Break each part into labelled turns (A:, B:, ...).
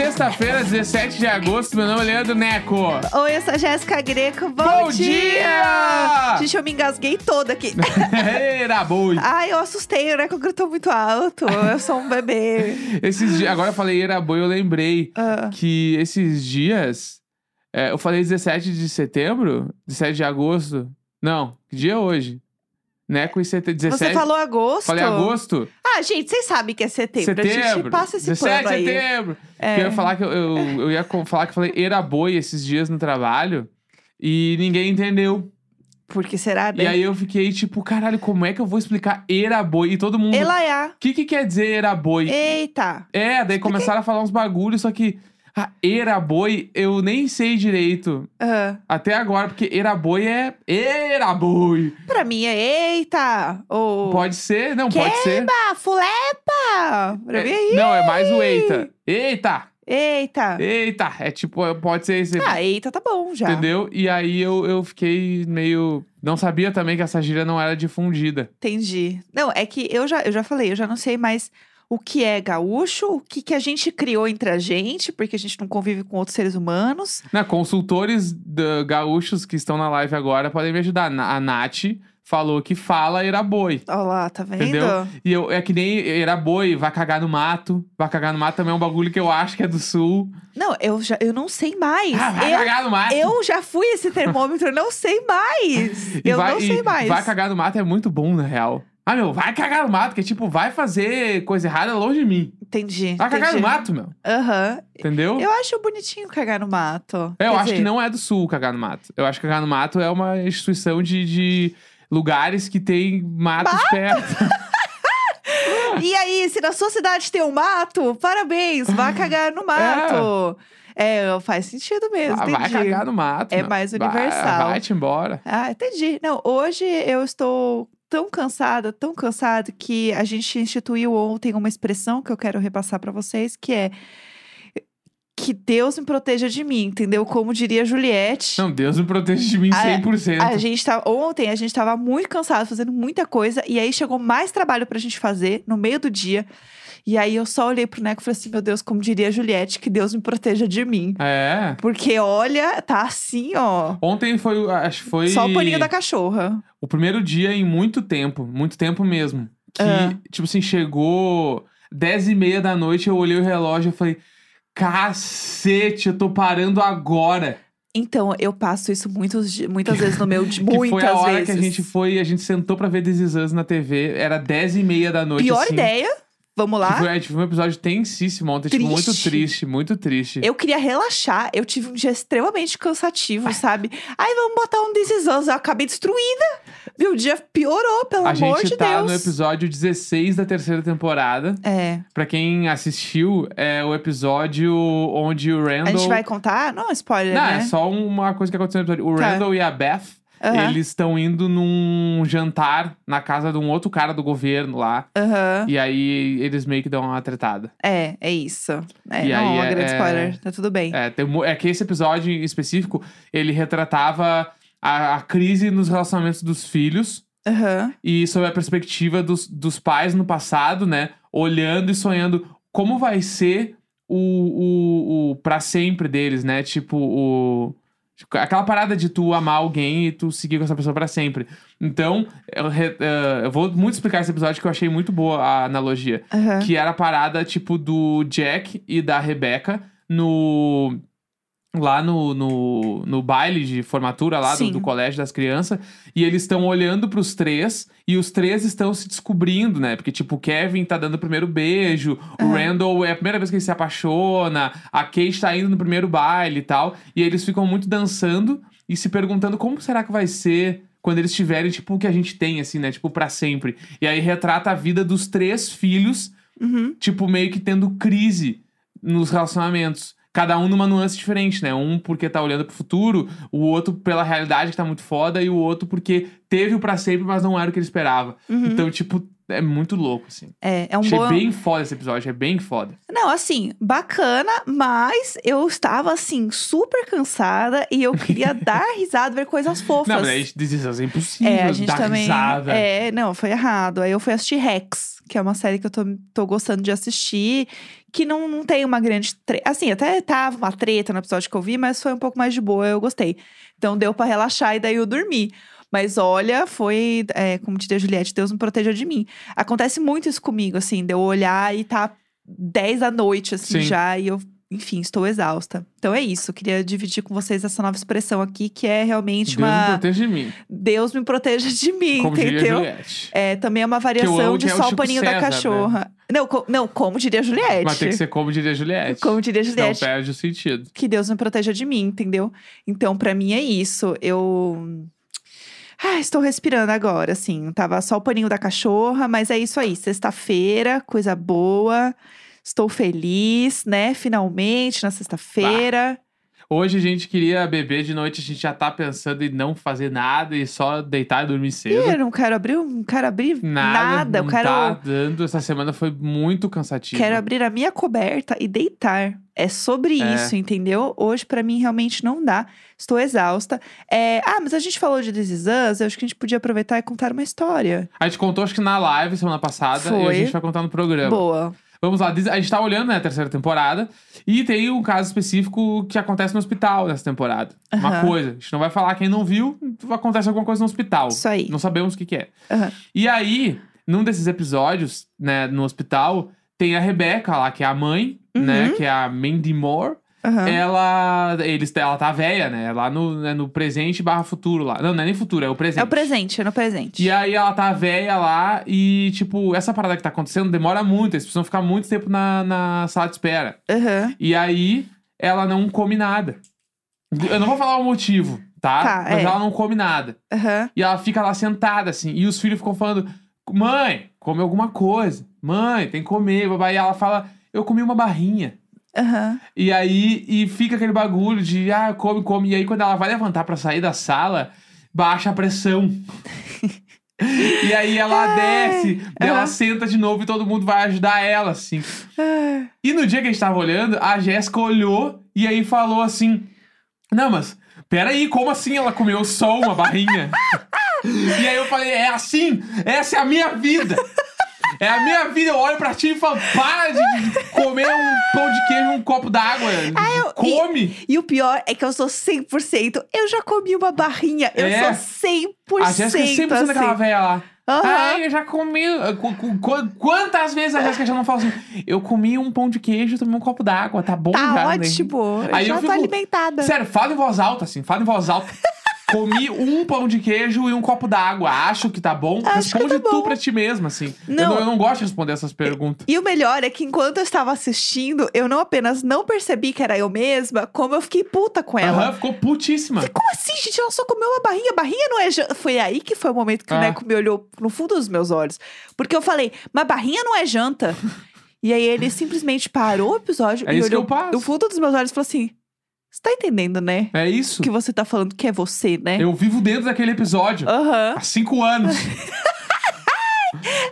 A: sexta-feira, 17 de agosto. Meu nome é Leandro Neco.
B: Oi, eu sou a Jéssica Greco. Bom,
A: Bom dia!
B: Gente, eu me engasguei toda aqui.
A: Era boi.
B: Ai, eu assustei, né? Que eu gritou muito alto. Eu sou um bebê.
A: Esses dias, agora eu falei era boi, eu lembrei
B: Ah,
A: que esses dias. é, eu falei 17 de setembro? 17 de agosto? Não, que dia é hoje? Neco e setembro. 17.
B: Você falou agosto?
A: Falei agosto?
B: Ah, gente, vocês sabem que é setembro. A gente
A: Setembro.
B: passa esse
A: 17
B: pano
A: de
B: aí.
A: setembro.
B: É.
A: Eu ia falar que eu, eu, eu ia falar que eu falei era boi esses dias no trabalho e ninguém entendeu.
B: Porque será, né?
A: E aí eu fiquei tipo, caralho, como é que eu vou explicar era boi? E todo mundo. O
B: Elaiá.
A: que, que quer dizer era boi?
B: Eita.
A: É, daí começaram a falar uns bagulhos, só que a era boi eu nem sei direito
B: Ah,
A: até agora, porque era boi é era boi.
B: pra mim é eita. Ou...
A: Pode ser, não, pode ser.
B: Ah, fulepa. Pra
A: É,
B: mim é
A: não, é mais o eita. Eita,
B: Eita.
A: eita. É tipo, pode ser esse.
B: Ah, eita tá bom já.
A: Entendeu? E aí eu, eu fiquei meio. Não sabia também que essa gíria não era difundida.
B: Entendi. Não, é que eu já, eu já falei, eu já não sei mais o que é gaúcho, o que, que a gente criou entre a gente, porque a gente não convive com outros seres humanos.
A: Na, consultores da- gaúchos que estão na live agora podem me ajudar. Na- A Nath falou que fala era boi.
B: Olha lá, tá vendo?
A: Entendeu? E eu, é que nem era boi, vai cagar no mato. Vai cagar no mato também é um bagulho que eu acho que é do sul.
B: Não, eu, já, eu não sei mais.
A: Ah, vai
B: eu,
A: cagar no mato.
B: eu já fui esse termômetro, não sei mais. Eu
A: vai,
B: não sei mais.
A: Vai cagar no mato é muito bom, na real. Ah, meu, vai cagar no mato, que é tipo, vai fazer coisa errada longe de mim.
B: Entendi.
A: Vai cagar no
B: entendi.
A: mato, meu.
B: Aham.
A: Entendeu?
B: Eu acho bonitinho cagar no mato.
A: É, eu
B: Quer
A: acho
B: dizer,
A: que não é do sul cagar no mato. Eu acho que cagar no mato é uma instituição de, de lugares que tem matos perto.
B: E aí, se na sua cidade tem um mato, parabéns, vá cagar no mato. É, faz sentido mesmo,
A: Ah, vai
B: entendi.
A: cagar no mato.
B: É
A: meu.
B: mais
A: Vai-
B: universal.
A: Vai-te embora.
B: Ah, entendi. Não, hoje eu estou tão cansada, tão cansada, que a gente instituiu ontem uma expressão que eu quero repassar pra vocês, que é que Deus me proteja de mim, entendeu? Como diria Juliette.
A: Não, Deus me proteja de mim
B: Ah,
A: 100%.
B: A gente tá, ontem a gente tava muito cansado, fazendo muita coisa, e aí chegou mais trabalho pra gente fazer no meio do dia. E aí eu só olhei pro Neco e falei assim: meu Deus, como diria a Juliette, que Deus me proteja de mim.
A: É.
B: Porque olha, tá assim, ó.
A: Ontem foi, acho que foi
B: Só o paninho da cachorra.
A: o primeiro dia em muito tempo, muito tempo mesmo. Que,
B: Ah.
A: tipo assim, chegou 10 e meia da noite, eu olhei o relógio e falei, cacete, eu tô parando agora.
B: Então, eu passo isso muitos, muitas vezes no meu dia.
A: Que
B: Muitas
A: foi a hora
B: vezes.
A: que a gente foi, a gente sentou pra ver This Is Us na TV, era 10 e meia da noite,
B: Pior
A: assim.
B: ideia. Vamos lá.
A: Foi, é, tipo, um episódio tensíssimo ontem, tipo, muito
B: Triste.
A: triste, muito triste.
B: Eu queria relaxar. Eu tive um dia extremamente cansativo, sabe? Aí vamos botar um Is Us. Eu acabei destruída. Meu dia piorou, pelo
A: a
B: amor
A: gente
B: de
A: tá
B: Deus.
A: no episódio 16 da terceira temporada.
B: É.
A: Pra quem assistiu, é o episódio onde o Randall.
B: A gente vai contar? Não, spoiler,
A: Não,
B: né?
A: é só uma coisa que aconteceu no episódio. O
B: Tá.
A: Randall e a Beth,
B: Aham.
A: eles estão indo num jantar na casa de um outro cara do governo lá.
B: Aham.
A: E aí eles meio que dão uma tretada.
B: É, é isso. É,
A: E
B: não,
A: aí
B: uma
A: é-
B: grande
A: é-
B: spoiler. Tá tudo bem.
A: É, tem é que esse episódio em específico, ele retratava a, a crise nos relacionamentos dos filhos.
B: Aham.
A: E sob a perspectiva dos, dos pais no passado, né? Olhando e sonhando como vai ser o, o, o para sempre deles, né? Tipo, o. tipo, Aquela parada de tu amar alguém e tu seguir com essa pessoa pra sempre. Então, eu, eh, eu vou muito explicar esse episódio que eu achei muito boa a analogia.
B: Aham.
A: Que era a parada, tipo, do Jack e da Rebecca no. Lá no, no, no baile de formatura lá do, do colégio das crianças. E eles estão olhando pros três. E os três estão se descobrindo, né? Porque, tipo, o Kevin tá dando o primeiro beijo. O
B: Aham.
A: Randall é a primeira vez que ele se apaixona. A Kate tá indo no primeiro baile e tal. E eles ficam muito dançando e se perguntando como será que vai ser quando eles tiverem, tipo, o que a gente tem, assim, né? Tipo, pra sempre. E aí retrata a vida dos três filhos,
B: Uhum.
A: tipo, meio que tendo crise nos relacionamentos. Cada um numa nuance diferente, né? Um porque tá olhando pro futuro, o outro pela realidade que tá muito foda, e o outro porque teve o pra sempre, mas não era o que ele esperava.
B: Uhum.
A: Então, tipo, é muito louco, assim.
B: É, é um
A: Achei
B: bom.
A: bem foda esse episódio, é bem foda.
B: Não, assim, bacana, mas eu estava, assim, super cansada e eu queria dar risada, ver coisas fofas.
A: Não, mas aí diz isso, é impossível
B: É, a gente
A: dar
B: também.
A: risada.
B: É, não, foi errado. Aí eu fui assistir Rex, que é uma série que eu tô, tô gostando de assistir, que não, não tem uma grande treta. Assim, até tava uma treta no episódio que eu vi, mas foi um pouco mais de boa, eu gostei. Então deu pra relaxar e daí eu dormi. Mas olha, foi, é, como diria Juliette, Deus me proteja de mim. Acontece muito isso comigo, assim, de eu olhar e tá 10 da noite, assim,
A: Sim.
B: já, e eu, enfim, estou exausta. Então é isso, queria dividir com vocês essa nova expressão aqui, que é realmente
A: Deus me
B: uma.
A: proteja de mim.
B: Deus me proteja de mim,
A: Como
B: entendeu?
A: Juliette.
B: É, também é uma variação de
A: é
B: só o paninho da
A: César, né?
B: cachorra. Não, co- não, como diria Juliette.
A: Mas tem que ser como diria Juliette.
B: Como diria Juliette.
A: perde o sentido.
B: Que Deus me proteja de mim, entendeu? Então, pra mim é isso. Eu. Ah, estou respirando agora, assim. Tava só o paninho da cachorra, mas é isso aí. Sexta-feira, coisa boa. Estou feliz, né? Finalmente, na sexta-feira.
A: Hoje a gente queria beber de noite, a gente já tá pensando em não fazer nada e só deitar e dormir cedo.
B: Ih, eu não quero abrir, não quero abrir
A: Nada,
B: nada. Eu
A: não
B: quero,
A: tá dando. Essa semana foi muito cansativa.
B: quero abrir a minha coberta e deitar. É sobre
A: É.
B: isso, entendeu? Hoje, pra mim, realmente não dá. Estou exausta. É, Ah, mas a gente falou de This Is Us, eu acho que a gente podia aproveitar e contar uma história.
A: A gente contou, acho que na live semana passada, e a
B: Foi.
A: gente vai contar no programa.
B: Boa.
A: Vamos lá, a gente tá olhando né, a terceira temporada e tem um caso específico que acontece no hospital nessa temporada. Uma
B: Aham.
A: coisa. A gente não vai falar quem não viu, acontece alguma coisa no hospital.
B: Isso aí.
A: Não sabemos o que, que é.
B: Aham.
A: E aí, num desses episódios, né, no hospital, tem a Rebeca lá, que é a mãe, né,
B: Uhum.
A: que é a Mandy Moore.
B: Aham.
A: Ela, eles, ela tá velha, né, lá no, né, no presente barra futuro lá. Não, não é nem futuro, é o presente.
B: É o presente, é no presente.
A: E aí ela tá velha lá e, tipo, essa parada que tá acontecendo demora muito. Eles precisam ficar muito tempo na, na sala de espera.
B: Aham.
A: E aí ela não come nada. Eu não vou falar o motivo, tá?
B: Tá,
A: Mas
B: é.
A: ela não come nada.
B: Aham.
A: E ela fica lá sentada, assim. E os filhos ficam falando: Mãe, come alguma coisa. Mãe, tem que comer. babá." E ela fala: Eu comi uma barrinha.
B: Aham.
A: E aí, e fica aquele bagulho de, ah, come, come. E aí, quando ela vai levantar pra sair da sala, baixa a pressão. e aí ela desce, daí ela senta de novo e todo mundo vai ajudar ela, assim.
B: Ah,
A: E no dia que a gente tava olhando, a Jéssica olhou e aí falou assim: Não, mas peraí, como assim ela comeu só uma barrinha? e aí eu falei: É assim, essa é a minha vida. É a minha vida, eu olho pra ti e falo, para de comer um pão de queijo, um copo d'água.
B: eu-
A: Come!
B: E o pior é que eu sou 100%. Eu já comi uma barrinha. Eu
A: É.
B: sou 100%
A: A Jéssica é 100%
B: assim.
A: daquela velha lá. Ai, eu já comi. Qu- qu- qu- Quantas vezes a Jéssica já não fala assim? Eu comi um pão de queijo, tomei um copo d'água, tá bom
B: Tá
A: já, né?"
B: ótimo. Eu
A: Aí
B: já
A: eu
B: tô
A: fico-
B: alimentada.
A: Sério, fala em voz alta, assim, fala em voz alta. Comi um pão de queijo e um copo d'água. Acho que tá bom.
B: Acho
A: Responde
B: tá
A: tu
B: bom.
A: pra ti mesma, assim. Eu,
B: Não.
A: não, eu não gosto de responder essas perguntas.
B: E o melhor é que enquanto eu estava assistindo, eu não apenas não percebi que era eu mesma, como eu fiquei puta com ela.
A: Aham, ficou putíssima.
B: Como assim, gente? Ela só comeu uma barrinha. Barrinha não é janta. Foi aí que foi o momento que o
A: Ah.
B: Neco me olhou no fundo dos meus olhos. Porque eu falei, mas barrinha não é janta. e aí ele simplesmente parou o episódio
A: É
B: e olhou no fundo dos meus olhos e falou assim: Você tá entendendo, né?
A: É isso.
B: Que você tá falando que é você, né?
A: Eu vivo dentro daquele episódio.
B: Aham.
A: Há cinco anos.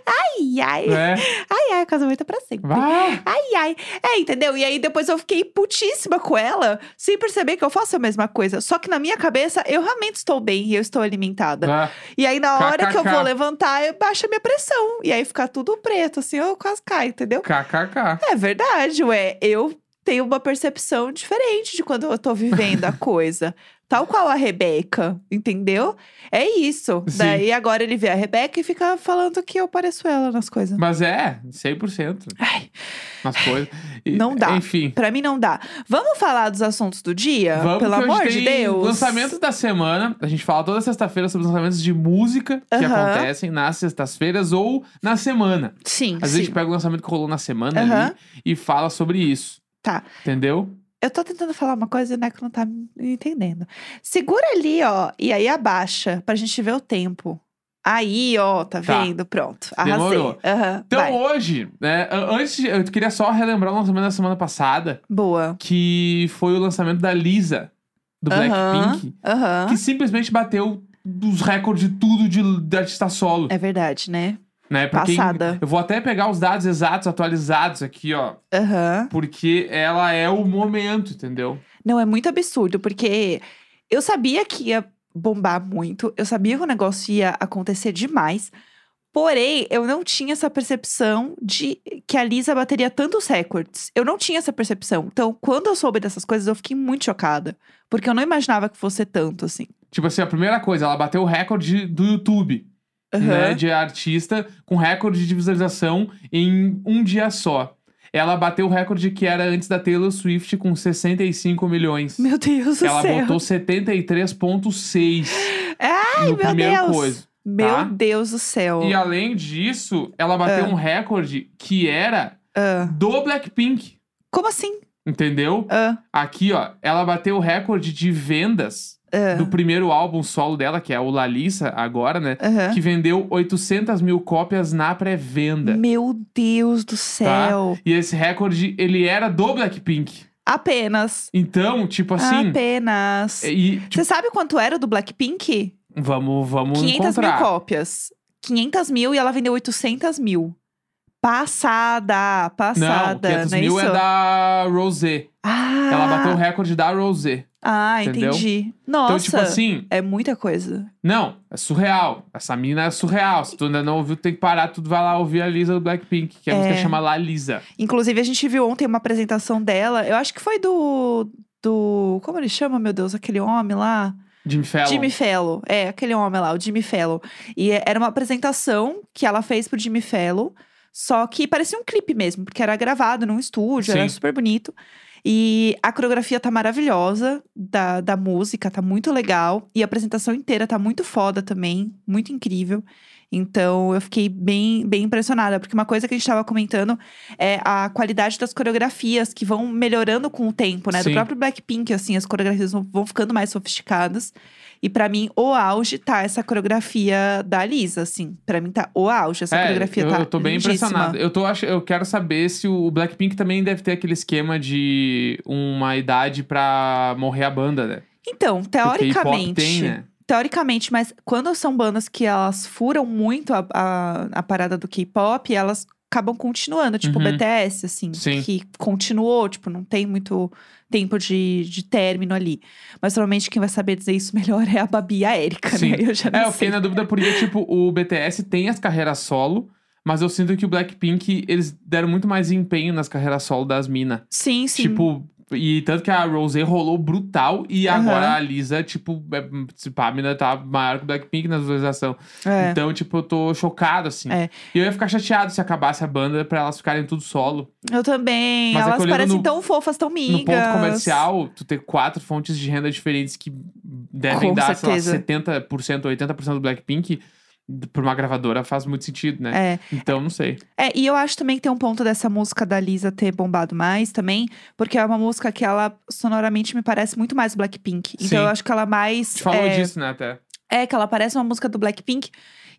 B: Ai, ai.
A: né?
B: Ai, ai, o casamento é pra sempre.
A: Vai.
B: Ai, ai. É, entendeu? E aí depois eu fiquei putíssima com ela, sem perceber que eu faço a mesma coisa. Só que na minha cabeça, eu realmente estou bem e eu estou alimentada.
A: Ah,
B: E aí, na hora que eu vou levantar, eu baixo a minha pressão. E aí fica tudo preto, assim, eu quase caio, entendeu?
A: KKK.
B: É verdade, ué. Eu tenho uma percepção diferente de quando eu tô vivendo a coisa. Tal qual a Rebeca, entendeu? É isso.
A: Sim.
B: Daí agora ele vê a Rebeca e fica falando que eu pareço ela nas coisas.
A: Mas é, 100%
B: Ai,
A: nas coisas. E,
B: Não dá.
A: Enfim.
B: pra mim não dá. Vamos falar dos assuntos do dia?
A: Vamos
B: Pelo amor
A: tem
B: de Deus.
A: lançamentos da semana. A gente fala toda sexta-feira sobre os lançamentos de música que
B: Aham.
A: acontecem nas sextas-feiras ou na semana.
B: Sim,
A: Às vezes a
B: sim.
A: gente pega o lançamento que rolou na semana
B: Aham.
A: ali e fala sobre isso.
B: Tá.
A: Entendeu?
B: Eu tô tentando falar uma coisa e o Neco não tá me entendendo. Segura ali, ó, e aí abaixa pra gente ver o tempo. Aí, ó, tá
A: Tá.
B: vendo? Pronto. Arrasei.
A: Demorou.
B: Aham,
A: Então
B: vai.
A: hoje, né, antes, de- eu queria só relembrar o lançamento da semana passada,
B: Boa.
A: que foi o lançamento da Lisa, do
B: Aham,
A: Blackpink,
B: Aham.
A: que simplesmente bateu os recordes de tudo de, de artista solo.
B: É verdade, né?
A: Né? Pra quem-
B: passada.
A: eu vou até pegar os dados exatos, atualizados aqui, ó.
B: Aham.
A: Porque ela é o momento, entendeu?
B: Não, é muito absurdo, porque eu sabia que ia bombar muito, eu sabia que o negócio ia acontecer demais. Porém, eu não tinha essa percepção de que a Lisa bateria tantos recordes. Eu não tinha essa percepção. Então, quando eu soube dessas coisas, eu fiquei muito chocada. Porque eu não imaginava que fosse tanto, assim.
A: Tipo assim, a primeira coisa, ela bateu o recorde do YouTube,
B: Aham.
A: né? De artista com recorde de visualização em um dia só. Ela bateu o recorde que era antes da Taylor Swift com 65 milhões.
B: Meu Deus do
A: ela
B: céu.
A: botou 73,6
B: Ai,
A: no
B: meu
A: primeiro
B: Deus.
A: coisa.
B: Meu
A: tá?
B: Deus do céu.
A: E além disso, ela bateu
B: Ah.
A: um recorde que era
B: Ah,
A: do Blackpink.
B: como assim?
A: Entendeu?
B: Ah,
A: Aqui, ó, ela bateu o recorde de vendas
B: ah,
A: do primeiro álbum solo dela, que é o Lalissa, agora, né?
B: aham.
A: Que vendeu 800 mil cópias na pré-venda.
B: Meu Deus do
A: Tá?
B: céu.
A: E esse recorde, ele era do Blackpink.
B: Apenas.
A: Então, tipo assim.
B: Apenas.
A: E, tipo,
B: Você sabe quanto era do Blackpink?
A: vamos, vamos
B: 500
A: encontrar.
B: mil cópias. 500 mil e ela vendeu 800 mil. Passada,
A: Não,
B: passada.
A: 500
B: não é
A: mil
B: isso?
A: é da Rosé.
B: Ah,
A: Ela bateu o recorde da Rosé.
B: Ah,
A: entendeu?
B: entendi. Nossa,
A: Então, tipo assim,
B: é muita coisa.
A: não, é surreal. Essa mina é surreal. Se tu ainda não ouviu, tem que parar, tu vai lá ouvir a Lisa do Blackpink, que a
B: É.
A: música chama La Lisa.
B: Inclusive, a gente viu ontem uma apresentação dela. Eu acho que foi do. do como ele chama, meu Deus? Aquele homem lá?
A: Jimmy Fallon.
B: Jimmy Fallon. É, aquele homem lá, o Jimmy Fallon. E é- era uma apresentação que ela fez pro Jimmy Fallon. Só que parecia um clipe mesmo, porque era gravado num estúdio, era
A: Sim.
B: super bonito. E a coreografia tá maravilhosa da, da música, tá muito legal. E a apresentação inteira tá muito foda também, muito incrível. Então eu fiquei bem, bem impressionada, porque uma coisa que a gente tava comentando é a qualidade das coreografias que vão melhorando com o tempo, né?
A: Sim.
B: Do próprio Blackpink, assim, as coreografias vão, vão ficando mais sofisticadas. E pra mim, o auge tá essa coreografia da Lisa, assim. Pra mim tá o auge, essa
A: É,
B: coreografia
A: eu,
B: tá
A: eu tô bem
B: lindíssima.
A: impressionado. Eu, tô, ach- eu quero saber se o Blackpink também deve ter aquele esquema de uma idade pra morrer a banda, né?
B: Então, teoricamente.
A: tem, né?
B: Teoricamente, mas quando são bandas que elas furam muito a, a, a parada do K-pop, elas acabam continuando, tipo o
A: Uhum.
B: BTS, assim,
A: Sim.
B: que continuou, tipo, não tem muito tempo de, de término ali. Mas provavelmente quem vai saber dizer isso melhor é a Babi e a Erika, né? Eu já não
A: É, eu fiquei na dúvida porque, tipo, o BTS tem as carreiras solo, mas eu sinto que o Blackpink, eles deram muito mais empenho nas carreiras solo das minas.
B: Sim, sim.
A: Tipo, e tanto que a Rosé rolou brutal e
B: Aham.
A: agora a Lisa, tipo, é, a mina tá maior que o Blackpink na visualização.
B: é.
A: Então, tipo, eu tô chocado, assim.
B: É.
A: E eu ia ficar chateado se acabasse a banda pra elas ficarem tudo solo.
B: Eu também.
A: Mas é
B: Elas parecem
A: no-
B: tão fofas, tão migas.
A: No ponto comercial, tu ter quatro fontes de renda diferentes que devem
B: Com
A: dar,
B: certeza.
A: sei lá, 70%, 80% do Blackpink, pra uma gravadora faz muito sentido, né?
B: É.
A: Então, não sei.
B: É, e eu acho também que tem um ponto dessa música da Lisa ter bombado mais também, porque é uma música que ela sonoramente me parece muito mais Blackpink. Então
A: Sim.
B: eu acho que ela mais.
A: Gente falou
B: é,
A: disso, né, até.
B: É, que ela parece uma música do Blackpink.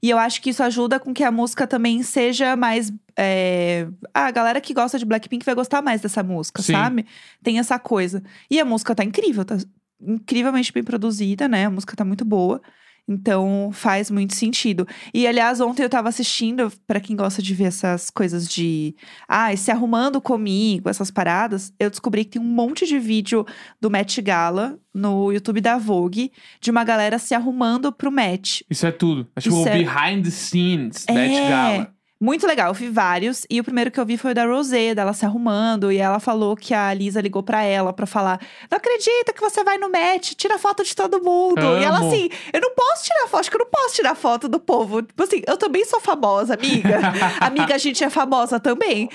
B: E eu acho que isso ajuda com que a música também seja mais. é, Ah, a galera que gosta de Blackpink vai gostar mais dessa música,
A: Sim.
B: sabe? Tem essa coisa. E a música tá incrível, tá incrivelmente bem produzida, né? A música tá muito boa. Então faz muito sentido. E aliás, ontem eu tava assistindo, pra quem gosta de ver essas coisas de. Ah, se arrumando comigo, essas paradas, eu descobri que tem um monte de vídeo do Met Gala no YouTube da Vogue, de uma galera se arrumando pro Met.
A: Isso é tudo. É tipo o
B: é-
A: behind the scenes,
B: É.
A: Met Gala.
B: Muito legal, eu vi vários. E o primeiro que eu vi foi o da Rosé, dela se arrumando. E ela falou que a Lisa ligou pra ela pra falar: Não acredito que você vai no match, tira foto de todo mundo. E ela
A: Amo.
B: assim: Eu não posso tirar foto, acho que eu não posso tirar foto do povo. Tipo assim, eu também sou famosa, amiga. amiga, a gente é famosa também.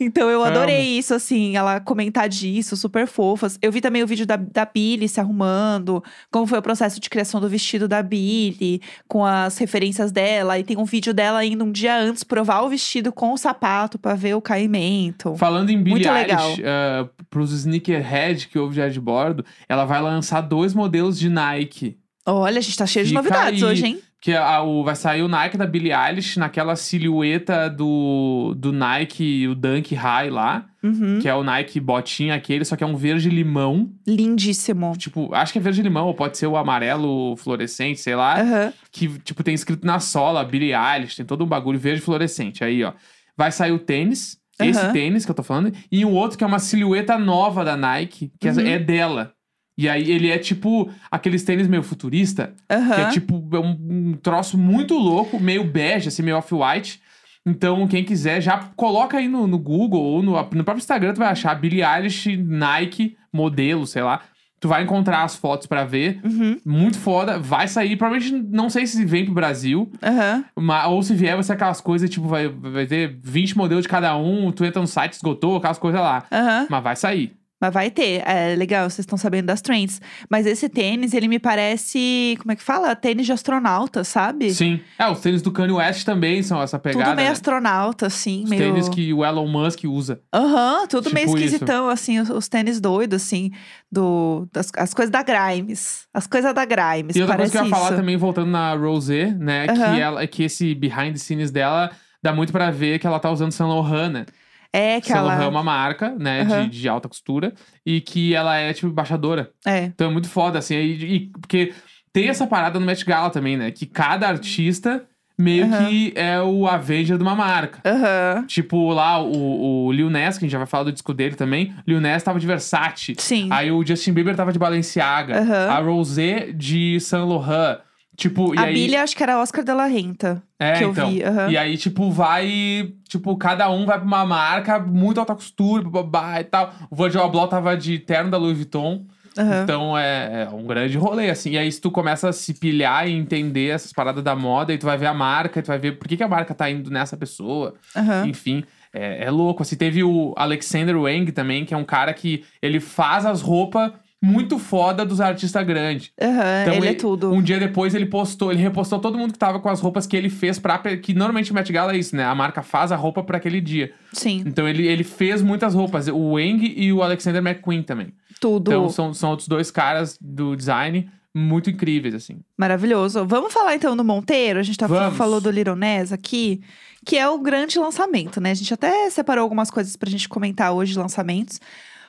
B: Então eu adorei isso, assim, ela comentar disso, super fofas. Eu vi também o vídeo da, da Billy se arrumando, como foi o processo de criação do vestido da Billy, com as referências dela. E tem um vídeo dela indo um dia antes provar o vestido com o sapato pra ver o caimento.
A: Falando em Billie. Eilish, uh, pros sneakerhead que houve já de bordo, ela vai lançar dois modelos de Nike.
B: Olha, a gente tá cheio de
A: Fica
B: novidades
A: aí.
B: hoje, hein?
A: Que a- o, vai sair o Nike da Billie Eilish naquela silhueta do, do Nike, o Dunk High lá.
B: Uhum.
A: Que é o Nike botinha aquele, só que é um verde limão.
B: Lindíssimo.
A: Tipo, acho que é verde limão, ou pode ser o amarelo fluorescente, sei lá.
B: Aham.
A: Que, tipo, tem escrito na sola, Billie Eilish, tem todo um bagulho verde fluorescente. Aí, ó. Vai sair o tênis, esse
B: Aham.
A: tênis que eu tô falando, e um outro que é uma silhueta nova da Nike, que
B: Uhum.
A: é dela. E aí ele é tipo aqueles tênis meio futurista, que é tipo é um, um troço muito louco, meio bege, assim, meio off-white. Então, quem quiser, já coloca aí no, no Google ou no, no próprio Instagram, tu vai achar Billie Eilish, Nike, modelo, sei lá. Tu vai encontrar as fotos pra ver.
B: Uhum.
A: Muito foda. Vai sair, provavelmente não sei se vem pro Brasil,
B: Aham.
A: mas, ou se vier, vai ser aquelas coisas, tipo, vai, vai ter 20 modelos de cada um, tu entra no site, esgotou, aquelas coisas lá.
B: Aham.
A: Mas vai sair.
B: Mas vai ter. É legal, vocês estão sabendo das trends. Mas esse tênis, ele me parece. Como é que fala? Tênis de astronauta, sabe?
A: Sim. É, os tênis do Kanye West também são essa pegada.
B: Tudo meio
A: né?
B: astronauta, assim.
A: Os
B: meio...
A: tênis que o Elon Musk usa.
B: Aham, tudo meio
A: Tipo isso.
B: esquisitão, assim, os, os tênis doidos, assim, do, das, as coisas da Grimes. As coisas da Grimes,
A: E outra coisa que eu ia falar
B: isso.
A: também, voltando na Rosé, né?
B: Aham.
A: Que, ela, que esse behind the scenes dela dá muito pra ver que ela tá usando Saint Laurent, né?
B: É que
A: Saint
B: ela...
A: Laurent é uma marca, né?
B: Aham.
A: De, de alta costura. E que ela é, tipo, embaixadora.
B: É,
A: Então é muito foda, assim. E, e- porque tem essa parada no Met Gala também, né? Que cada artista meio
B: Aham.
A: que é o Avenger de uma marca.
B: aham,
A: Tipo, lá, o, o Lil Nas, que a gente já vai falar do disco dele também. Lil Nas tava de Versace.
B: sim.
A: Aí o Justin Bieber tava de Balenciaga.
B: Aham.
A: A Rosé de Saint Laurent. Tipo,
B: a
A: aí...
B: Acho que era Oscar de la Renta,
A: É,
B: que eu
A: então.
B: vi. aham.
A: E aí, tipo, vai. Tipo, cada um vai pra uma marca, muito alta costura, babá e tal. O Virgil Abloh tava de terno da Louis Vuitton.
B: aham.
A: Então é, é um grande rolê, assim. E aí, se tu começa a se pilhar e entender essas paradas da moda, e tu vai ver a marca, e tu vai ver por que, que a marca tá indo nessa pessoa.
B: aham.
A: Enfim, é, é louco. Assim, teve o Alexander Wang também, que é um cara que ele faz as roupas muito foda dos artistas grandes.
B: Aham,
A: Então,
B: ele é tudo.
A: Um dia depois ele postou, ele repostou todo mundo que tava com as roupas que ele fez pra. Que normalmente o Met Gala é isso, né? A marca faz a roupa pra aquele dia.
B: Sim,
A: Então ele, ele fez muitas roupas. O Wang e o Alexander McQueen também.
B: tudo.
A: Então são, são outros dois caras do design muito incríveis, assim.
B: Maravilhoso. Vamos falar então do Monteiro? A gente tá
A: Vamos.
B: falou do Little Ness aqui, que é o grande lançamento, né? A gente até separou algumas coisas pra gente comentar hoje de lançamentos.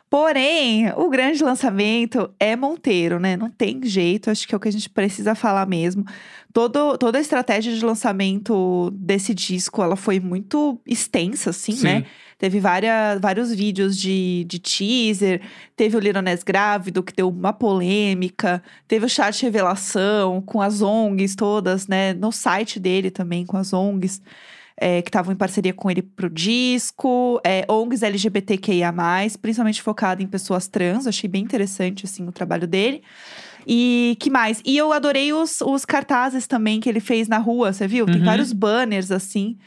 B: Porém, o grande lançamento é Monteiro, né? Não tem jeito, acho que é o que a gente precisa falar mesmo. Todo, toda a estratégia de lançamento desse disco, ela foi muito extensa, assim,
A: Sim.
B: né? Teve várias, vários vídeos de, de teaser, teve o Ness grávido, que deu uma polêmica, teve o chat revelação com as ONGs todas, né? No site dele também, com as ONGs, é, que estavam em parceria com ele pro disco, é, ONGs LGBTQIA, principalmente focado em pessoas trans, achei bem interessante, assim, o trabalho dele. E que mais? E eu adorei os, os cartazes também que ele fez na rua, você viu? Tem
A: Uhum.
B: vários banners, assim,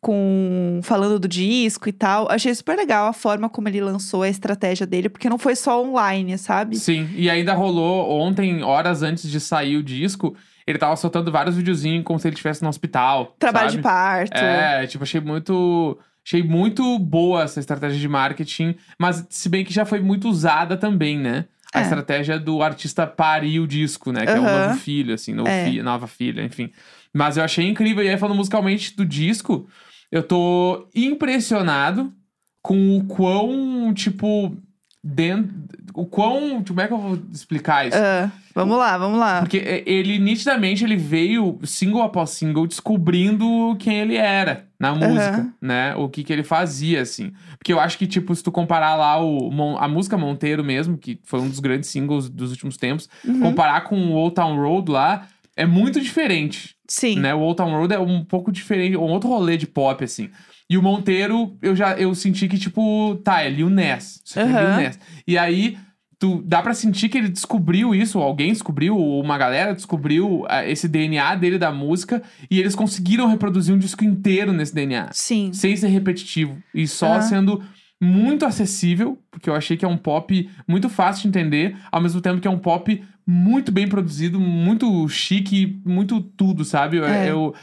B: com falando do disco e tal. Achei super legal a forma como ele lançou a estratégia dele, porque não foi só online, sabe?
A: Sim, e ainda rolou ontem, horas antes de sair o disco, ele tava soltando vários videozinhos como se ele estivesse no hospital.
B: Trabalho
A: sabe?
B: de parto.
A: É, tipo, achei muito. Achei muito boa essa estratégia de marketing, mas se bem que já foi muito usada também, né? A
B: É.
A: estratégia do artista parir o disco, né? Que é um
B: Aham.
A: novo filho, assim, novo
B: É.
A: fi- nova filha, enfim. Mas eu achei incrível. E aí, falando musicalmente do disco, eu tô impressionado com o quão, tipo, dentro. O quão. Como é que eu vou explicar isso?
B: Ah, vamos lá, vamos lá.
A: Porque ele, nitidamente, ele veio single após single descobrindo quem ele era na música, né? O que que ele fazia, assim. Porque eu acho que, tipo, se tu comparar lá o, a música Monteiro mesmo, que foi um dos grandes singles dos últimos tempos,
B: Uhum.
A: comparar com o Old Town Road lá, é muito diferente,
B: Sim.
A: né? O Old Town Road é um pouco diferente, um outro rolê de pop, assim. E o Monteiro, eu já eu senti que, tipo, tá, é Lil Ness. Isso aqui é Lil. Ness. E aí, tu dá pra sentir que ele descobriu isso, ou alguém descobriu, ou uma galera descobriu ah, esse DNA dele da música, e eles conseguiram reproduzir um disco inteiro nesse DNA.
B: Sim.
A: Sem ser repetitivo. E só
B: Aham.
A: sendo muito acessível, porque eu achei que é um pop muito fácil de entender, ao mesmo tempo que é um pop muito bem produzido, muito chique, muito tudo, sabe? Eu,
B: É.
A: eu-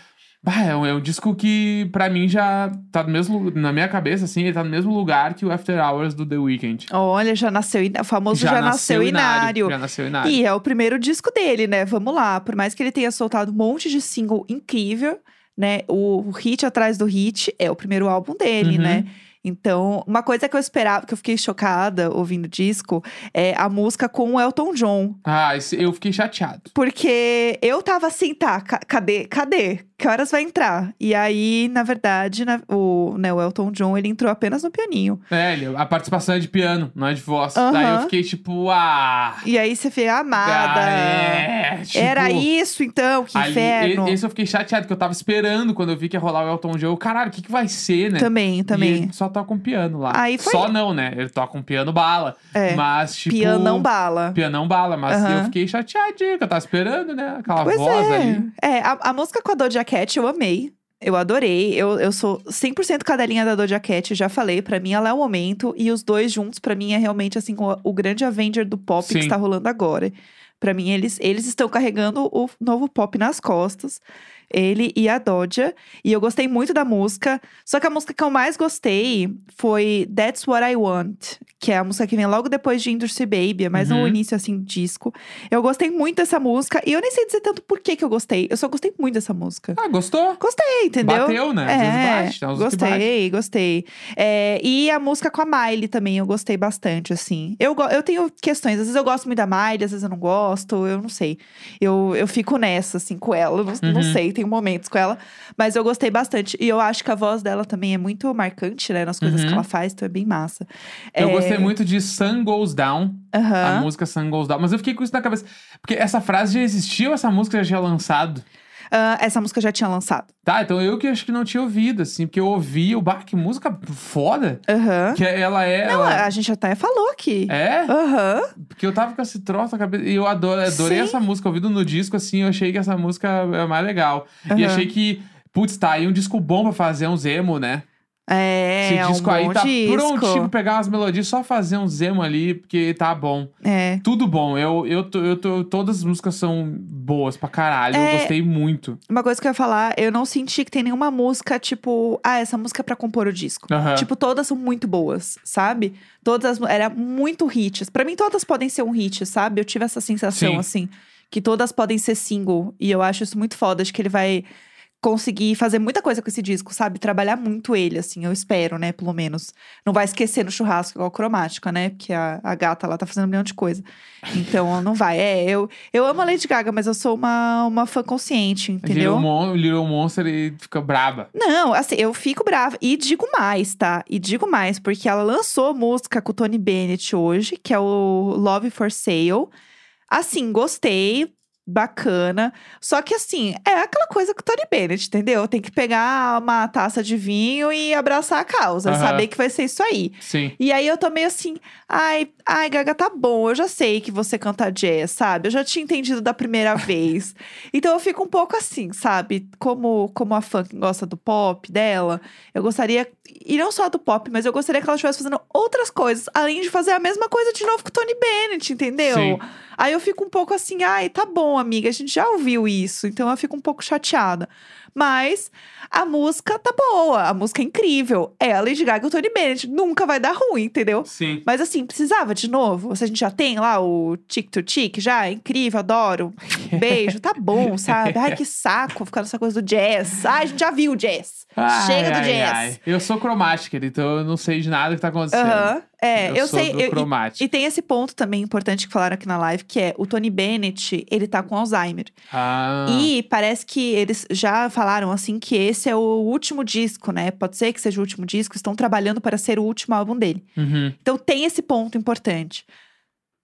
A: bah, é, um, é um disco que, pra mim, já tá no mesmo. Na minha cabeça, assim, ele tá no mesmo lugar que o After Hours do The Weeknd.
B: Olha, já nasceu, o famoso já, nasceu inário.
A: Já nasceu inário.
B: E é o primeiro disco dele, né? Vamos lá. Por mais que ele tenha soltado um monte de single incrível, né? O, o hit atrás do hit é o primeiro álbum dele,
A: Uhum.
B: né? Então, uma coisa que eu esperava, que eu fiquei chocada ouvindo o disco, é a música com o Elton John.
A: Ah, eu fiquei chateado.
B: Porque eu tava assim, tá, ca- cadê? Cadê? Que horas vai entrar? E aí, na verdade, na- o, né, o Elton John, ele entrou apenas no pianinho.
A: É, ele- a participação é de piano, não é de voz.
B: Aham.
A: Daí eu fiquei tipo, ah.
B: E aí você fez, amada.
A: ah, é, tipo,
B: Era isso, então, que
A: ali-
B: inferno.
A: Esse eu fiquei chateado, que eu tava esperando quando eu vi que ia rolar o Elton John. Eu, Caralho, o que, que vai ser, né?
B: Também, também.
A: ele só toca um piano lá.
B: Aí foi-
A: Só não, né? Ele toca um piano bala.
B: É.
A: Mas, tipo.
B: Pianão bala.
A: Pianão bala, mas
B: Aham.
A: eu fiquei chateadinho, que eu tava esperando, né? Aquela
B: Pois
A: voz
B: é.
A: ali.
B: É, a, a música com a Doja Cat eu amei. Eu adorei. Eu, eu sou 100% cadelinha da Doja Cat, já falei. Pra mim, ela é o momento. E os dois juntos, pra mim, é realmente assim o, o grande Avenger do pop
A: Sim.
B: que está rolando agora. Pra mim, eles, eles estão carregando o novo pop nas costas. Ele e a Doja. E eu gostei muito da música. Só que a música que eu mais gostei foi That's What I Want. Que é a música que vem logo depois de Industry Baby. É mais no
A: Uhum.
B: início, assim, do disco. Eu gostei muito dessa música. E eu nem sei dizer tanto por que que eu gostei. Eu só gostei muito dessa música.
A: Ah, gostou?
B: Gostei, entendeu?
A: Bateu, né? Às vezes
B: É,
A: bate, tem uns que bate.
B: gostei, gostei. É, e a música com a Miley também, eu gostei bastante, assim. Eu, eu tenho questões, às vezes eu gosto muito da Miley, às vezes eu não gosto, eu não sei. Eu, eu fico nessa, assim, com ela, eu não, não
A: Uhum.
B: sei, tenho momentos com ela. Mas eu gostei bastante. E eu acho que a voz dela também é muito marcante, né, nas coisas
A: Uhum.
B: que ela faz, então é bem massa.
A: Eu
B: É,
A: gostei muito de Sun Goes Down, a
B: aham.
A: música Sun Goes Down. Mas eu fiquei com isso na cabeça. Porque essa frase já existia ou essa música já tinha lançado?
B: Ah, essa música já tinha lançado.
A: Tá, então eu que acho que não tinha ouvido, assim, porque eu ouvi o bar, que música foda.
B: Aham.
A: Que ela é.
B: Não,
A: ela-
B: a gente até falou aqui.
A: É?
B: Aham.
A: Porque eu tava com esse troço na cabeça. E eu adoro, adorei
B: Sim.
A: essa música. Ouvindo no disco, assim, eu achei que essa música é mais legal. E
B: Aham.
A: achei que, putz, tá aí um disco bom pra fazer uns emo, né?
B: É,
A: Esse
B: é
A: disco
B: um
A: aí tá
B: disco.
A: prontinho pra pegar umas melodias, só fazer um emo ali, porque tá bom.
B: É.
A: Tudo bom. Eu, eu, tô, eu tô, todas as músicas são boas pra caralho.
B: É.
A: Eu gostei muito.
B: Uma coisa que eu ia falar, eu não senti que tem nenhuma música, tipo, ah, essa música é pra compor o disco.
A: Aham.
B: Tipo, todas são muito boas, sabe? Todas, era muito hits. Pra mim, todas podem ser um hit, sabe? Eu tive essa sensação,
A: Sim.
B: assim, que todas podem ser single. E eu acho isso muito foda, acho que ele vai conseguir fazer muita coisa com esse disco, sabe? Trabalhar muito ele, assim, eu espero, né? Pelo menos. Não vai esquecer no churrasco igual cromática, né? Porque a, a gata lá tá fazendo um milhão de coisa. Então, não vai. É, eu, eu amo a Lady Gaga, mas eu sou uma, uma fã consciente, entendeu?
A: Little, Mon Little Monster e fica braba.
B: Não, assim, eu fico brava. E digo mais, tá? E digo mais, porque ela lançou música com o Tony Bennett hoje, que é o Love for Sale. Assim, gostei. Bacana. Só que assim, é aquela coisa com o Tony Bennett, entendeu? Tem que pegar uma taça de vinho e abraçar a causa. Saber que vai ser isso aí.
A: Sim.
B: E aí eu tô meio assim, ai, ai, Gaga, tá bom, eu já sei que você canta jazz, sabe? Eu já tinha entendido da primeira vez. Então eu fico um pouco assim, sabe? Como, como a fã que gosta do pop dela, eu gostaria, e não só do pop, mas eu gostaria que ela estivesse fazendo outras coisas, além de fazer a mesma coisa de novo com o Tony Bennett, entendeu?
A: Sim.
B: Aí eu fico um pouco assim, ai, tá bom, amiga, a gente já ouviu isso, então eu fico um pouco chateada. Mas a música tá boa, a música é incrível. É a Lady Gaga e o Tony Bennett, nunca vai dar ruim, entendeu?
A: Sim.
B: Mas assim, precisava de novo? Se a gente já tem lá o tic to tic, já, é incrível, adoro. Beijo, tá bom, sabe? Ai, que saco ficar nessa coisa do jazz. Ai, a gente já viu o jazz. Chega do
A: Ai, ai,
B: jazz.
A: ai. Eu sou cromática, então eu não sei de nada que tá acontecendo.
B: Aham. É,
A: eu,
B: eu, sei. eu- e- e tem esse ponto também importante que falaram aqui na live, que é o Tony Bennett, ele tá com Alzheimer.
A: Ah,
B: E parece que eles já falaram assim que esse é o último disco, né? Pode ser que seja o último disco, estão trabalhando para ser o último álbum dele.
A: uhum.
B: Então tem esse ponto importante.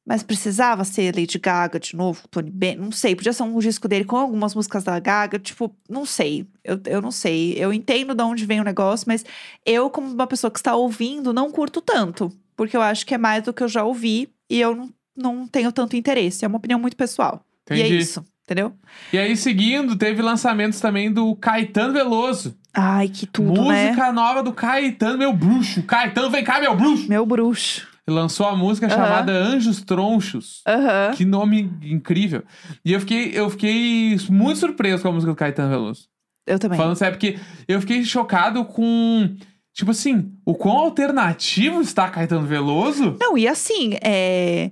B: Mas precisava ser Lady Gaga de novo, Tony Bennett, não sei, podia ser um disco dele com algumas músicas da Gaga, tipo, não sei, eu, eu não sei. Eu entendo de onde vem o negócio, mas eu, como uma pessoa que está ouvindo, não curto tanto. Porque eu acho que é mais do que eu já ouvi e eu não, não tenho tanto interesse. É uma opinião muito pessoal. E é
A: Entendi.
B: isso, entendeu?
A: E aí, seguindo, teve lançamentos também do Caetano Veloso.
B: Ai, que tudo, né?
A: música nova do Caetano, meu bruxo. Caetano, vem cá, meu bruxo.
B: Meu bruxo.
A: Lançou a música
B: Aham.
A: chamada Anjos Tronchos.
B: Aham.
A: Que nome incrível. E eu fiquei, eu fiquei muito surpreso com a música do Caetano Veloso.
B: Eu também.
A: Falando sério, porque eu fiquei chocado com. Tipo assim, o quão alternativo está Caetano Veloso.
B: Não, e assim, é...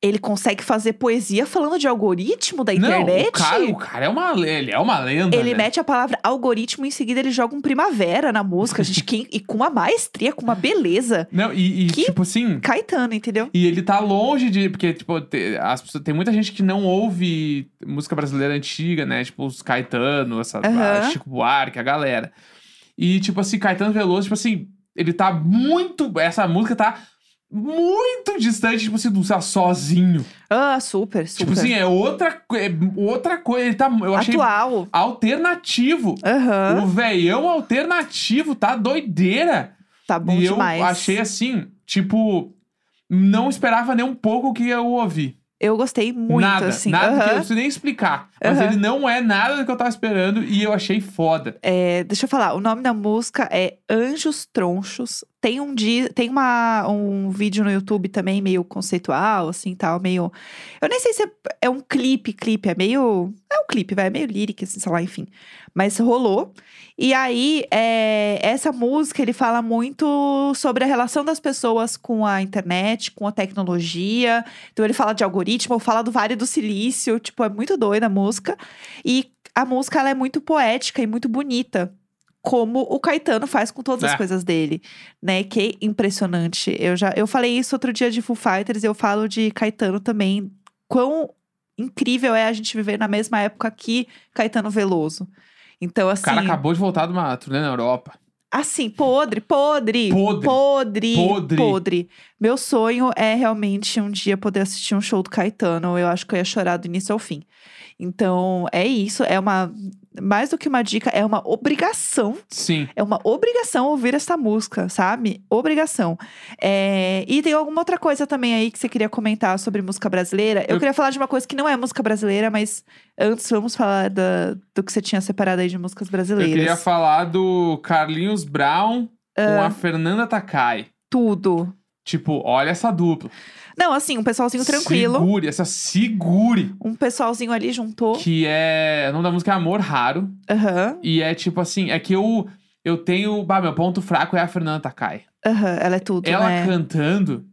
B: Ele consegue fazer poesia falando de algoritmo da
A: Não,
B: internet?
A: o cara, o cara é uma, le- ele é uma lenda.
B: Ele
A: né?
B: mete a palavra algoritmo e em seguida ele joga um primavera na música, gente. que- e com uma maestria, com uma beleza.
A: Não, e, e, tipo assim.
B: Caetano, entendeu?
A: E ele tá longe de. Porque, tipo, te- as pessoas- tem muita gente que não ouve música brasileira antiga, né? Tipo, os Caetano, essa, a
B: Aham.
A: Chico Buarque, a galera. E, tipo assim, Caetano Veloso, tipo assim, ele tá muito. Essa música tá muito distante, tipo assim, do lá, sozinho.
B: Ah, super, super.
A: Tipo assim, é outra, é outra coisa. Ele tá. Eu achei
B: Atual.
A: alternativo.
B: Aham.
A: O veião alternativo tá doideira.
B: Tá bom
A: e
B: demais.
A: eu achei assim, tipo, não esperava nem um pouco o que eu ouvi.
B: Eu gostei muito,
A: nada,
B: assim.
A: nada que eu preciso nem explicar. Mas ele não é nada do que eu tava esperando e eu achei foda.
B: É, deixa eu falar, o nome da música é Anjos Tronchos. Tem um dia, tem uma, um vídeo no YouTube também meio conceitual, assim, tal, meio. Eu nem sei se é, é um clipe, clipe, é meio. É um clipe, vai, é meio lírico, assim, sei lá, enfim. Mas rolou. E aí, é, essa música, ele fala muito sobre a relação das pessoas com a internet, com a tecnologia. Então, ele fala de algoritmo, fala do Vale do Silício, tipo, é muito doida a música. E a música, ela é muito poética e muito bonita. Como o Caetano faz com todas
A: É.
B: as coisas dele, né? Que impressionante. Eu já eu falei isso outro dia de Foo Fighters, eu falo de Caetano também. Quão incrível é a gente viver na mesma época que Caetano Veloso. Então, assim.
A: O cara acabou de voltar de uma turnê na Europa.
B: Assim, podre, podre.
A: Podre.
B: Podre.
A: Podre.
B: podre. Meu sonho é realmente um dia poder assistir um show do Caetano. Eu acho que eu ia chorar do início ao fim. Então, é isso. É uma. Mais do que uma dica, é uma obrigação.
A: Sim.
B: É uma obrigação ouvir essa música, sabe? Obrigação. É, E tem alguma outra coisa também aí que você queria comentar sobre música brasileira? Eu,
A: Eu-
B: queria falar de uma coisa que não é música brasileira, mas antes vamos falar da- do que você tinha separado aí de músicas
A: Eu
B: brasileiras.
A: queria falar do Carlinhos Brown com
B: Ah.
A: a Fernanda Takai.
B: Tudo.
A: Tipo, olha essa dupla.
B: Não, assim, um pessoalzinho tranquilo.
A: Segure, essa segure.
B: Um pessoalzinho ali juntou.
A: Que é. O nome da música é Amor Raro.
B: Aham,
A: E é tipo assim, é que eu, eu tenho. Bah, meu ponto fraco é a Fernanda Takai.
B: aham, ela é tudo,
A: ela
B: né?
A: cantando,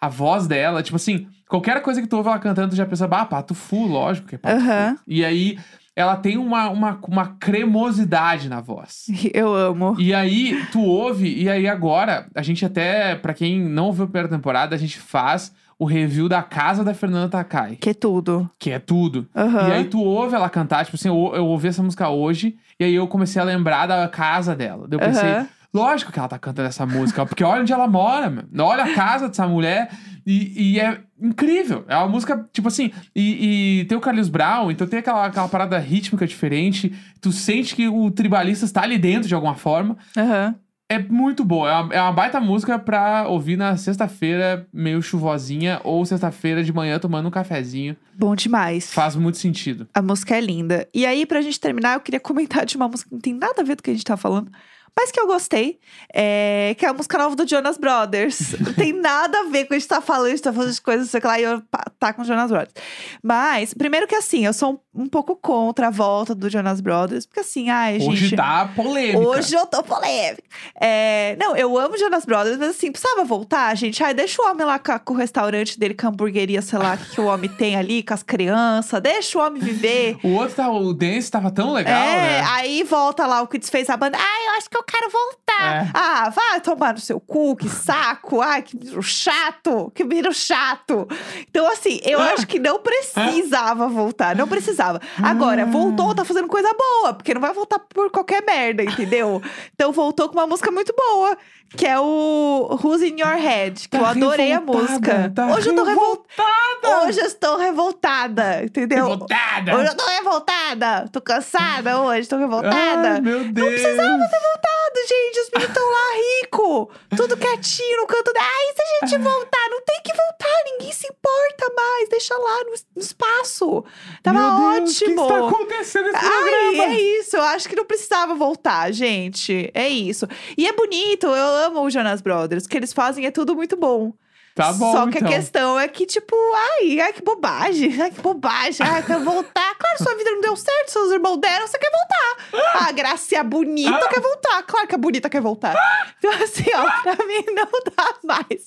A: a voz dela, tipo assim, qualquer coisa que tu ouve ela cantando, tu já pensa, bah, pato fu, lógico que é pato
B: Aham.
A: fu. E aí, ela tem uma, uma, uma cremosidade na voz.
B: Eu amo.
A: E aí, tu ouve, e aí agora, a gente até, pra quem não ouviu a primeira temporada, a gente faz o review da casa da Fernanda Takai,
B: Que é tudo.
A: que é tudo.
B: Aham.
A: E aí tu ouve ela cantar, tipo assim, eu, eu ouvi essa música hoje, e aí eu comecei a lembrar da casa dela. Eu pensei,
B: Aham.
A: Lógico que ela tá cantando essa música, porque olha onde ela mora, meu. Olha a casa dessa mulher, e, e é incrível. É uma música, tipo assim, e, e tem o Carlos Brown, então tem aquela, aquela parada rítmica diferente, tu sente que o tribalista está ali dentro de alguma forma.
B: Aham.
A: É muito boa, é uma, é uma baita música pra ouvir na sexta-feira, meio chuvosinha, ou sexta-feira de manhã tomando um cafezinho.
B: Bom demais.
A: Faz muito sentido.
B: A música é linda. E aí, pra gente terminar, eu queria comentar de uma música que não tem nada a ver com o que a gente tá falando. Mas que eu gostei, é, que é a música nova do Jonas Brothers. Não tem nada a ver com a gente tá falando, a gente tá falando de coisas, sei lá, e eu tá com o Jonas Brothers. Mas, primeiro que assim, eu sou um, um pouco contra a volta do Jonas Brothers, porque assim, ai,
A: Hoje
B: gente.
A: tá polêmica.
B: Hoje eu tô polêmica. É, não, eu amo Jonas Brothers, mas assim, precisava voltar, gente. Ai, deixa o homem lá com o restaurante dele, com a hamburgueria, sei lá, que, que o homem tem ali, com as crianças. Deixa o homem viver.
A: O outro, tá, o Dance tava tão legal,
B: é,
A: né?
B: aí volta lá o que desfez a banda. Ai, eu acho que eu quero voltar.
A: É.
B: Ah, vai tomar no seu cu, que saco. Ai, que bicho chato, que bicho chato. Então, assim, eu acho que não precisava voltar, não precisava. Agora,
A: Ah.
B: voltou, tá fazendo coisa boa, porque não vai voltar por qualquer merda, entendeu? então, voltou com uma música muito boa, que é o Who's in Your Head, que eu
A: Tá
B: adorei a música.
A: tá
B: Hoje eu tô revoltada. Hoje eu estou revoltada, entendeu?
A: Revoltada.
B: Hoje eu tô revoltada. Tô cansada hoje, tô revoltada.
A: Ai, meu Deus.
B: precisava ter voltado, gente. Os meninos estão lá rico. Tudo quietinho no canto. da- Ai, se a gente voltar, não tem que voltar. Ninguém se importa mais. Deixa lá no, no espaço. Tava
A: Meu Deus,
B: ótimo.
A: O que está acontecendo nesse
B: Ai,
A: programa?
B: é isso. Eu acho que não precisava voltar, gente. É isso. E é bonito. Eu amo o Jonas Brothers. O que eles fazem é tudo muito bom.
A: Tá bom,
B: Só que
A: então.
B: a questão é que, tipo, ai, ai, que bobagem, ai, que bobagem, ai, quer voltar. Claro, sua vida não deu certo, seus irmãos deram, você quer voltar. A Gracia bonita quer voltar, claro que a bonita quer voltar. Então, assim, ó, pra mim não dá mais.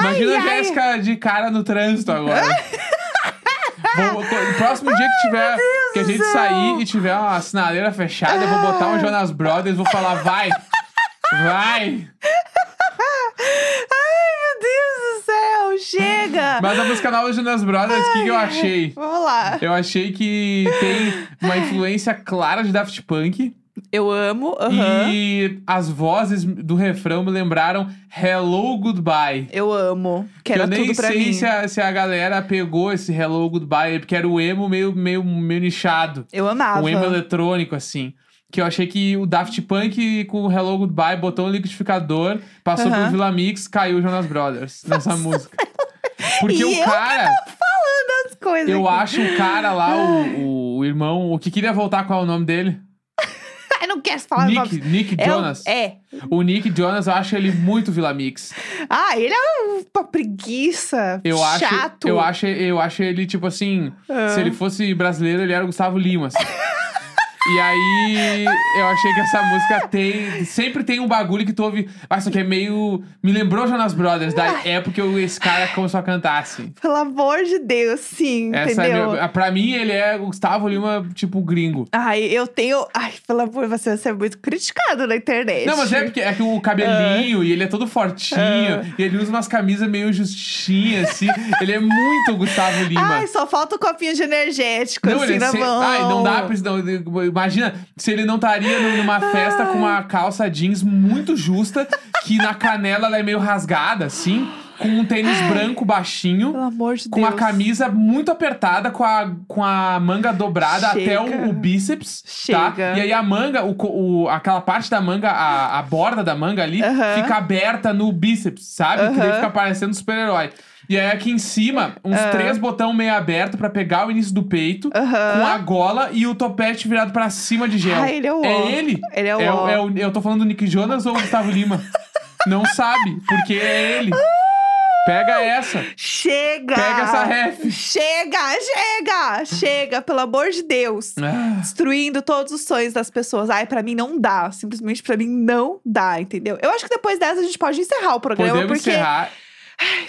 A: Imagina a
B: ai.
A: Jéssica de cara no trânsito agora. Vou- próximo dia que tiver que a gente sair e tiver uma sinaleira fechada, eu vou botar um Jonas Brothers vou falar, vai! Vai!
B: Ai, meu Deus do céu, chega!
A: Mas a música nova Jonas Brothers, o que, que eu achei?
B: Vamos lá.
A: Eu achei que tem uma influência clara de Daft Punk.
B: Eu amo, aham.
A: E as vozes do refrão me lembraram Hello Goodbye.
B: Eu amo. Que era
A: eu nem
B: tudo pra
A: sei
B: mim.
A: Se, a, se a galera pegou esse Hello Goodbye, porque era o emo meio, meio, meio nichado.
B: Eu amava.
A: Um emo eletrônico, assim. Que eu achei que o Daft Punk com o Hello Goodbye botou um liquidificador, passou
B: Aham.
A: pro Vila Mix, caiu o Jonas Brothers nessa música. Porque o
B: eu
A: cara,
B: As coisas
A: eu
B: aqui.
A: acho o cara lá, o, o irmão, o que queria voltar, qual é o nome dele?
B: Ai, não quero falar
A: Nick,
B: nomes.
A: Nick
B: É o-
A: Jonas.
B: É.
A: O Nick Jonas, eu acho ele muito Vila Mix.
B: Ah, ele é uma preguiça.
A: Eu acho,
B: chato.
A: eu acho, eu acho ele tipo assim,
B: Ah.
A: se ele fosse brasileiro, ele era o Gustavo Lima. assim. E aí, eu achei que essa música tem. Sempre tem um bagulho que tu ouve. Ah, isso aqui é meio. Me lembrou Jonas Brothers, da época que eu- esse cara começou a cantar, assim.
B: Pelo amor de Deus, sim,
A: Essa é
B: entendeu?
A: meu, pra mim, ele é o Gustavo Lima, tipo, gringo.
B: Ai, eu tenho. Ai, pelo amor, você vai ser muito criticado na internet.
A: Não, mas é porque é que o cabelinho e ele é todo fortinho.
B: Ah.
A: E ele usa umas camisas meio justinhas, assim. ele é muito Gustavo Lima.
B: Ai, só falta o copinho de energético, assim,
A: ele é
B: na
A: se-
B: mão.
A: Ai, não dá pra. Não. Imagina se ele não estaria numa festa com uma calça jeans muito justa, que na canela ela é meio rasgada, assim, com um tênis branco baixinho.
B: Pelo amor de
A: Com
B: Deus.
A: uma camisa muito apertada, com a, com a manga dobrada
B: Chega.
A: até o, o bíceps, tá?
B: Chega.
A: E aí a manga, o, o- aquela parte da manga, a, a borda da manga ali,
B: Aham.
A: fica aberta no bíceps, sabe? Que daí
B: Aham.
A: fica parecendo um super-herói. E aí aqui em cima, uns
B: Ah.
A: três botão meio aberto pra pegar o início do peito, com a gola e o topete virado pra cima de gel.
B: Ai, ele é o
A: É ele?
B: Ele é o
A: é,
B: ó.
A: é o- Eu tô falando do Nick Jonas ou o Gustavo Lima? Não sabe, porque é ele. Pega essa.
B: Chega!
A: Pega essa ref.
B: Chega, chega! Chega, pelo amor de Deus.
A: Ah.
B: Destruindo todos os sonhos das pessoas. Ai, pra mim não dá. Simplesmente pra mim não dá, entendeu? Eu acho que depois dessa a gente pode encerrar o programa,
A: Podemos
B: porque
A: encerrar.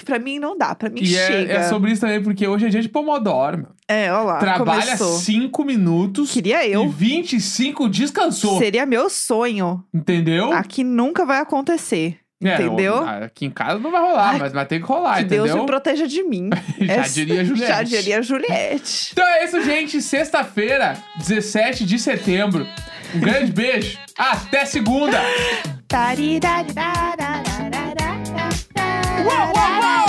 B: Pra mim não dá. Pra mim
A: E
B: chega.
A: é, é sobre isso também, porque hoje é dia de Pomodoro. Meu.
B: É, olha lá.
A: Trabalha
B: começou.
A: 5 minutos
B: Queria
A: e
B: eu.
A: 25 descansou.
B: Seria meu sonho.
A: Entendeu?
B: Aqui nunca vai acontecer.
A: É,
B: entendeu?
A: Aqui em casa não vai rolar,
B: Ai,
A: mas vai ter que rolar,
B: que
A: entendeu?
B: Deus me proteja de mim.
A: Já
B: É-
A: diria Juliette.
B: Já diria Juliette.
A: Então é isso, gente. Sexta-feira, 17 de setembro. Um grande beijo. Até segunda. 哇哇哇！